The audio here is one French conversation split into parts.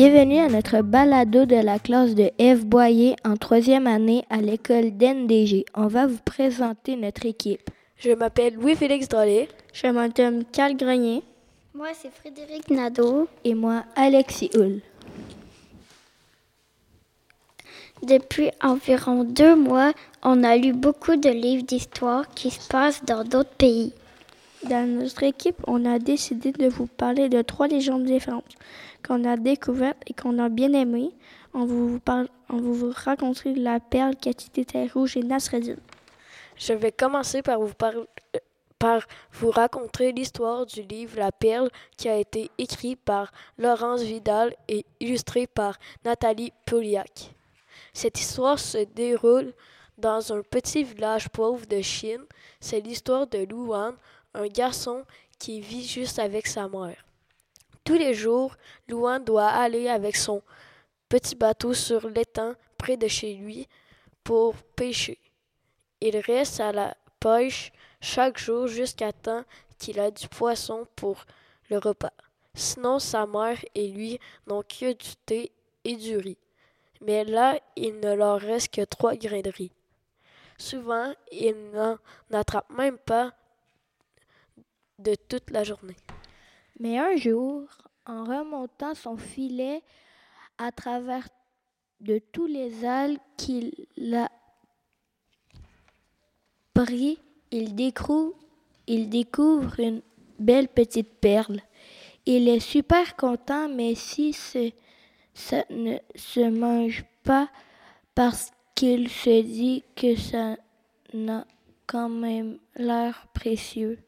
Bienvenue à notre balado de la classe de Eve Boyer en troisième année à l'école d'NDG. On va vous présenter notre équipe. Je m'appelle Louis-Félix Drolet. Je m'appelle Carl Grenier. Moi, c'est Frédéric Nadeau. Et moi, Alexis Hull. Depuis environ deux mois, on a lu beaucoup de livres d'histoire qui se passent dans d'autres pays. Dans notre équipe, on a décidé de vous parler de trois légendes différentes qu'on a découvertes et qu'on a bien aimées. On vous, parle, on vous raconter la perle, Cathy Rouge et Nasreddin. Je vais commencer par vous, par, par vous raconter l'histoire du livre La Perle qui a été écrit par Laurence Vidal et illustré par Nathalie Poliak. Cette histoire se déroule dans un petit village pauvre de Chine. C'est l'histoire de Luan, un garçon qui vit juste avec sa mère. Tous les jours, Luan doit aller avec son petit bateau sur l'étang près de chez lui pour pêcher. Il reste à la pêche chaque jour jusqu'à temps qu'il a du poisson pour le repas. Sinon, sa mère et lui n'ont que du thé et du riz mais là, il ne leur reste que trois grains de riz. Souvent, ils n'en attrapent même pas de toute la journée. Mais un jour, en remontant son filet à travers de tous les algues qu'il a pris, il découvre, une belle petite perle. Il est super content, mais si ça ne se mange pas parce qu'il se dit que ça n'a quand même l'air précieux.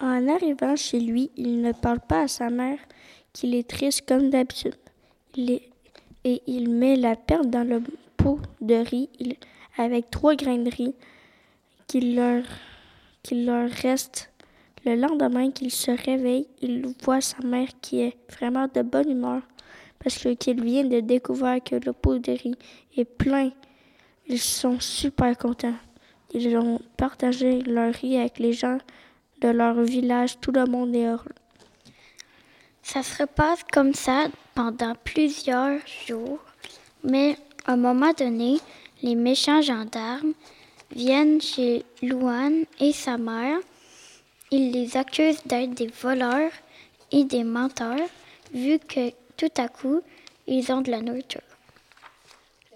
En arrivant chez lui, il ne parle pas à sa mère qu'il est triste comme d'habitude. Et il met la perle dans le pot de riz avec trois grains de riz qu'il leur, qu'il reste. Le lendemain qu'il se réveille, il voit sa mère qui est vraiment de bonne humeur parce qu'ils viennent de découvrir que le pot de riz est plein. Ils sont super contents. Ils ont partagé leur riz avec les gens de leur village. Tout le monde est heureux. Ça se repasse comme ça pendant plusieurs jours, mais à un moment donné, les méchants gendarmes viennent chez Louane et sa mère. Ils les accusent d'être des voleurs et des menteurs, vu que tout à coup, ils ont de la nourriture.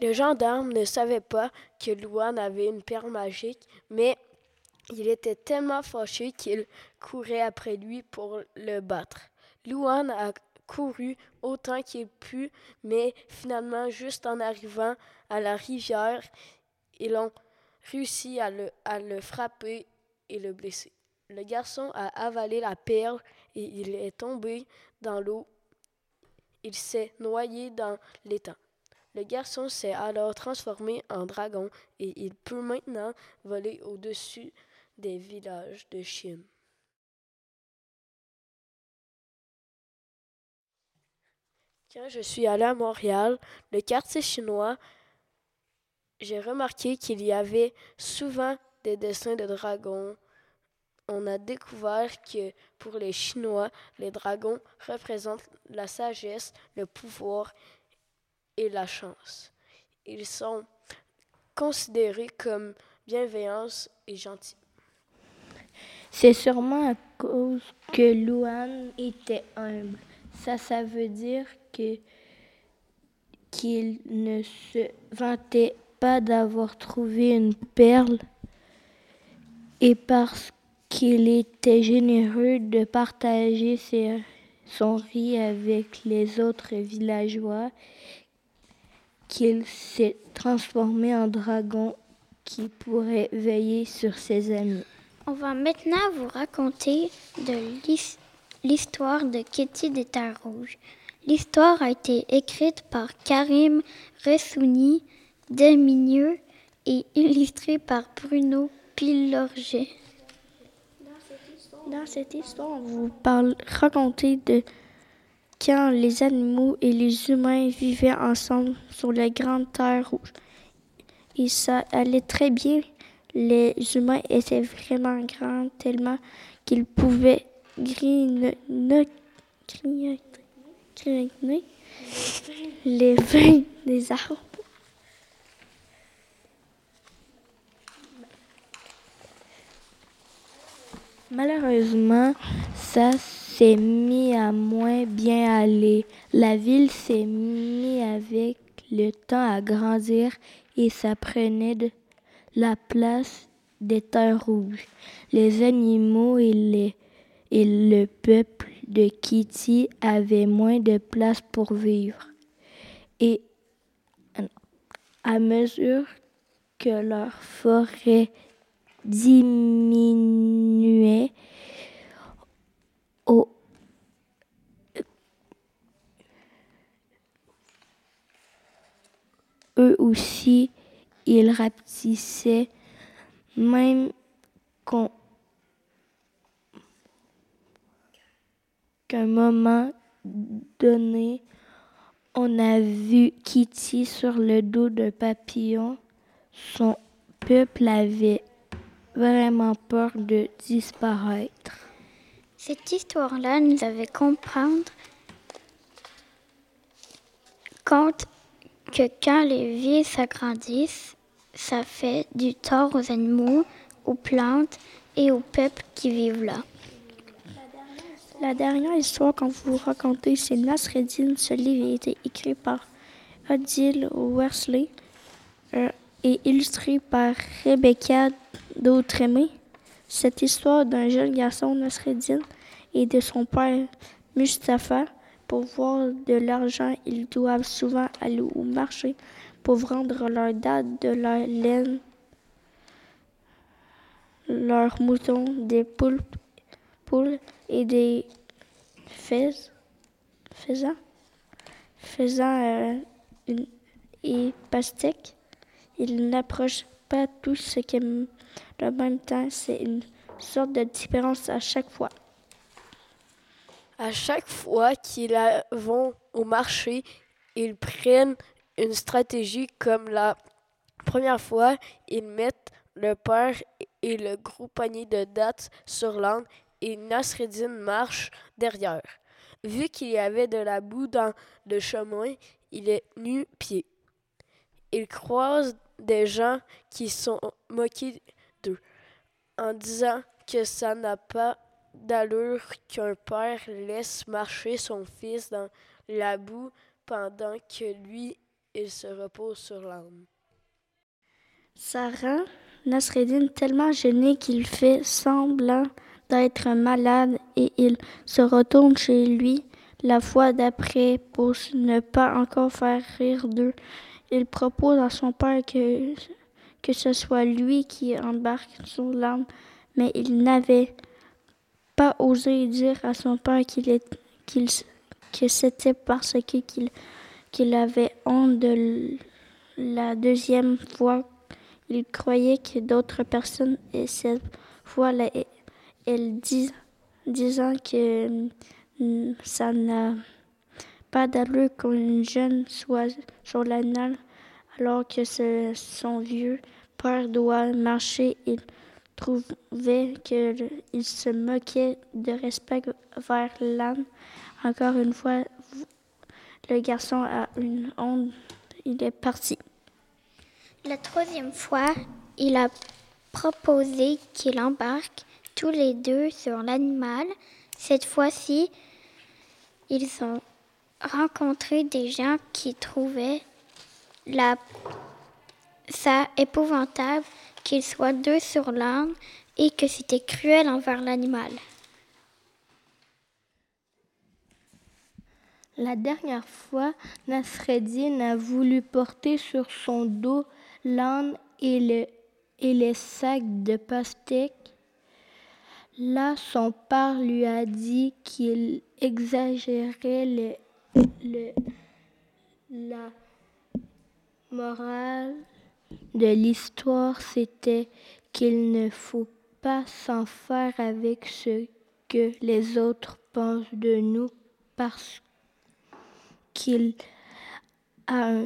Le gendarme ne savait pas que Louane avait une perle magique, mais il était tellement fâché qu'il courait après lui pour le battre. Louane a couru autant qu'il put, mais finalement, juste en arrivant à la rivière, ils ont réussi le, à le frapper et le blesser. Le garçon a avalé la perle et il est tombé dans l'eau il s'est noyé dans l'étang. Le garçon s'est alors transformé en dragon et il peut maintenant voler au-dessus des villages de Chine. Quand je suis allé à Montréal, le quartier chinois, j'ai remarqué qu'il y avait souvent des dessins de dragons, on a découvert que pour les Chinois, les dragons représentent la sagesse, le pouvoir et la chance. Ils sont considérés comme bienveillants et gentils. C'est sûrement à cause que Luan était humble. Ça, ça veut dire qu'il ne se vantait pas d'avoir trouvé une perle et parce qu'il était généreux de partager son riz avec les autres villageois, qu'il s'est transformé en dragon qui pourrait veiller sur ses amis. On va maintenant vous raconter de l'histoire de Kitty des Terres Rouges. L'histoire a été écrite par Karim Ressouni Desmigneux et illustrée par Bruno Pilorget. Dans cette histoire, on vous parle, raconter de quand les animaux et les humains vivaient ensemble sur la grande terre rouge. Et ça allait très bien. Les humains étaient vraiment grands tellement qu'ils pouvaient grignoter les feuilles des arbres. Malheureusement, ça s'est mis à moins bien aller. La ville s'est mise avec le temps à grandir et ça prenait de la place des terres rouges. Les animaux et, le peuple de Kitty avaient moins de place pour vivre. Et à mesure que leur forêt diminuait, eux aussi, ils rapetissaient, même qu'un moment donné, on a vu Kitty sur le dos d'un papillon. Son peuple avait vraiment peur de disparaître. Cette histoire-là nous avait comprendre compte que quand les vies s'agrandissent, ça fait du tort aux animaux, aux plantes et aux peuples qui vivent là. La dernière histoire qu'on vous raconter, c'est Nasreddin. Ce livre a été écrit par Odile Worsley euh, et illustré par Rebecca Dautremé. Cette histoire d'un jeune garçon, Nasreddin, et de son père, Mustafa, pour voir de l'argent, ils doivent souvent aller au marché pour vendre leur date de leur laine, leurs moutons, des poules, poules et des faisans, faisans euh, et pastèques. Ils n'approchent pas tout ce qu'aiment. En même temps, c'est une sorte de différence à chaque fois. À chaque fois qu'ils vont au marché, ils prennent une stratégie comme la première fois, ils mettent le père et le gros panier de dates sur l'âne et Nasreddin marche derrière. Vu qu'il y avait de la boue dans le chemin, il est nu-pied. Il croise des gens qui sont moqués d'eux en disant que ça n'a pas d'allure qu'un père laisse marcher son fils dans la boue pendant que lui, il se repose sur l'âme. Ça rend Nasreddin tellement gêné qu'il fait semblant d'être malade et il se retourne chez lui la fois d'après pour ne pas encore faire rire d'eux. Il propose à son père que, que ce soit lui qui embarque sur l'âme, mais il n'avait pas osé dire à son père qu'il que c'était parce qu'il, avait honte de la deuxième fois. Il croyait que d'autres personnes, et cette fois-là, elle dit, disant que mm, ça n'a pas d'allure qu'une jeune soit sur la alors que son vieux père doit marcher. Trouvait qu'il se moquait de respect vers l'âne. Encore une fois, le garçon a une honte. Il est parti. La troisième fois, il a proposé qu'il embarque tous les deux sur l'animal. Cette fois-ci, ils ont rencontré des gens qui trouvaient la... ça épouvantable qu'ils soient deux sur l'âne et que c'était cruel envers l'animal. La dernière fois, Nasreddin a voulu porter sur son dos l'âne et, le, et les sacs de pastèques Là, son père lui a dit qu'il exagérait la morale de l'histoire, c'était qu'il ne faut pas s'en faire avec ce que les autres pensent de nous parce qu'il a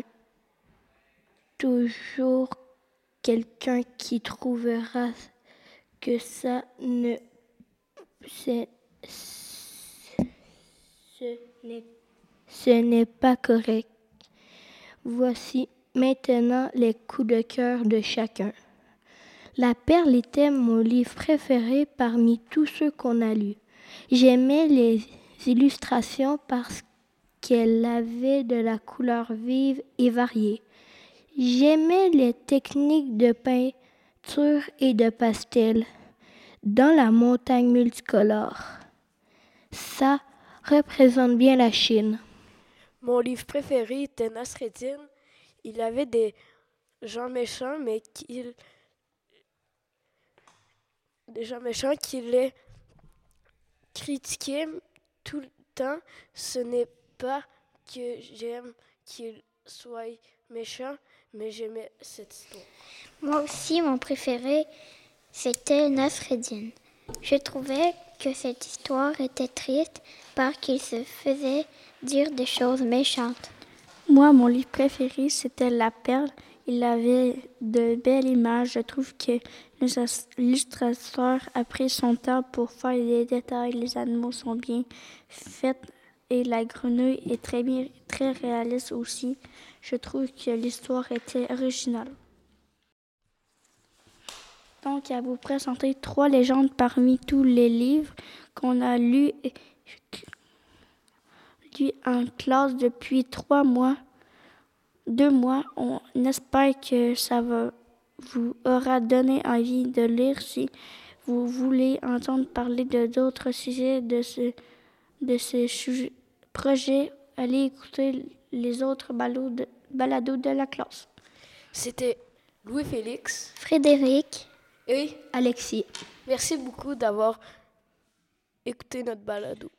toujours quelqu'un qui trouvera que ça ne ce n'est Ce n'est pas correct. Voici maintenant les coups de cœur de chacun. La perle était mon livre préféré parmi tous ceux qu'on a lus. J'aimais les illustrations parce qu'elles avaient de la couleur vive et variée. J'aimais les techniques de peinture et de pastel dans la montagne multicolore. Ça représente bien la Chine. Mon livre préféré était Nasreddin. Il avait des gens méchants, mais des gens méchants qui les critiquaient tout le temps. Ce n'est pas que j'aime qu'ils soient méchants, mais j'aimais cette histoire. Moi aussi, mon préféré, c'était Nasreddin. Je trouvais que cette histoire était triste parce qu'il se faisait dire des choses méchantes. Moi, mon livre préféré, c'était La Perle. Il avait de belles images. Je trouve que l'illustrateur a pris son temps pour faire les détails. Les animaux sont bien faits et la grenouille est très bien, très réaliste aussi. Je trouve que l'histoire était originale. Donc, à vous présenter trois légendes parmi tous les livres qu'on a lus en classe depuis trois mois, deux mois. On espère que ça va, vous aura donné envie de lire si vous voulez entendre parler de d'autres sujets de ce, de ce projet. Allez écouter les autres balados de la classe. C'était Louis-Félix, Frédéric et Alexis. Merci beaucoup d'avoir écouté notre balado.